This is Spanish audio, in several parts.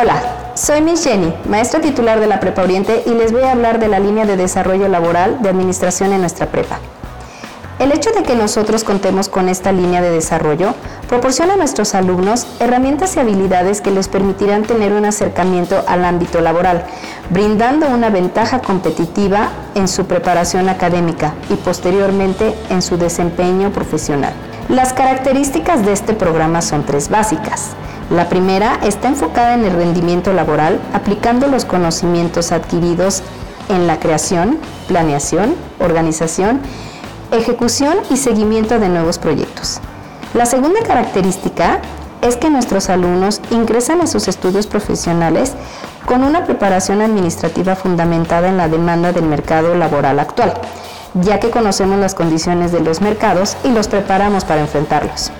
Hola, soy Miss Jenny, maestra titular de la Prepa Oriente y les voy a hablar de la línea de desarrollo laboral de administración en nuestra prepa. El hecho de que nosotros contemos con esta línea de desarrollo proporciona a nuestros alumnos herramientas y habilidades que les permitirán tener un acercamiento al ámbito laboral, brindando una ventaja competitiva en su preparación académica y posteriormente en su desempeño profesional. Las características de este programa son tres básicas. La primera está enfocada en el rendimiento laboral, aplicando los conocimientos adquiridos en la creación, planeación, organización, ejecución y seguimiento de nuevos proyectos. La segunda característica es que nuestros alumnos ingresan a sus estudios profesionales con una preparación administrativa fundamentada en la demanda del mercado laboral actual, ya que conocemos las condiciones de los mercados y los preparamos para enfrentarlos.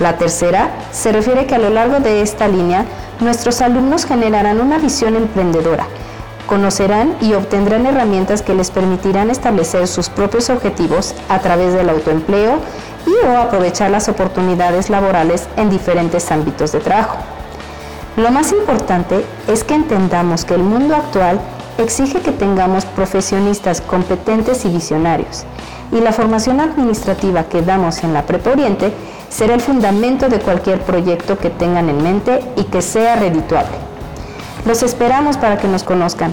La tercera se refiere que a lo largo de esta línea, nuestros alumnos generarán una visión emprendedora, conocerán y obtendrán herramientas que les permitirán establecer sus propios objetivos a través del autoempleo y o aprovechar las oportunidades laborales en diferentes ámbitos de trabajo. Lo más importante es que entendamos que el mundo actual exige que tengamos profesionistas competentes y visionarios, y la formación administrativa que damos en la Prepa Oriente será el fundamento de cualquier proyecto que tengan en mente y que sea redituable. Los esperamos para que nos conozcan.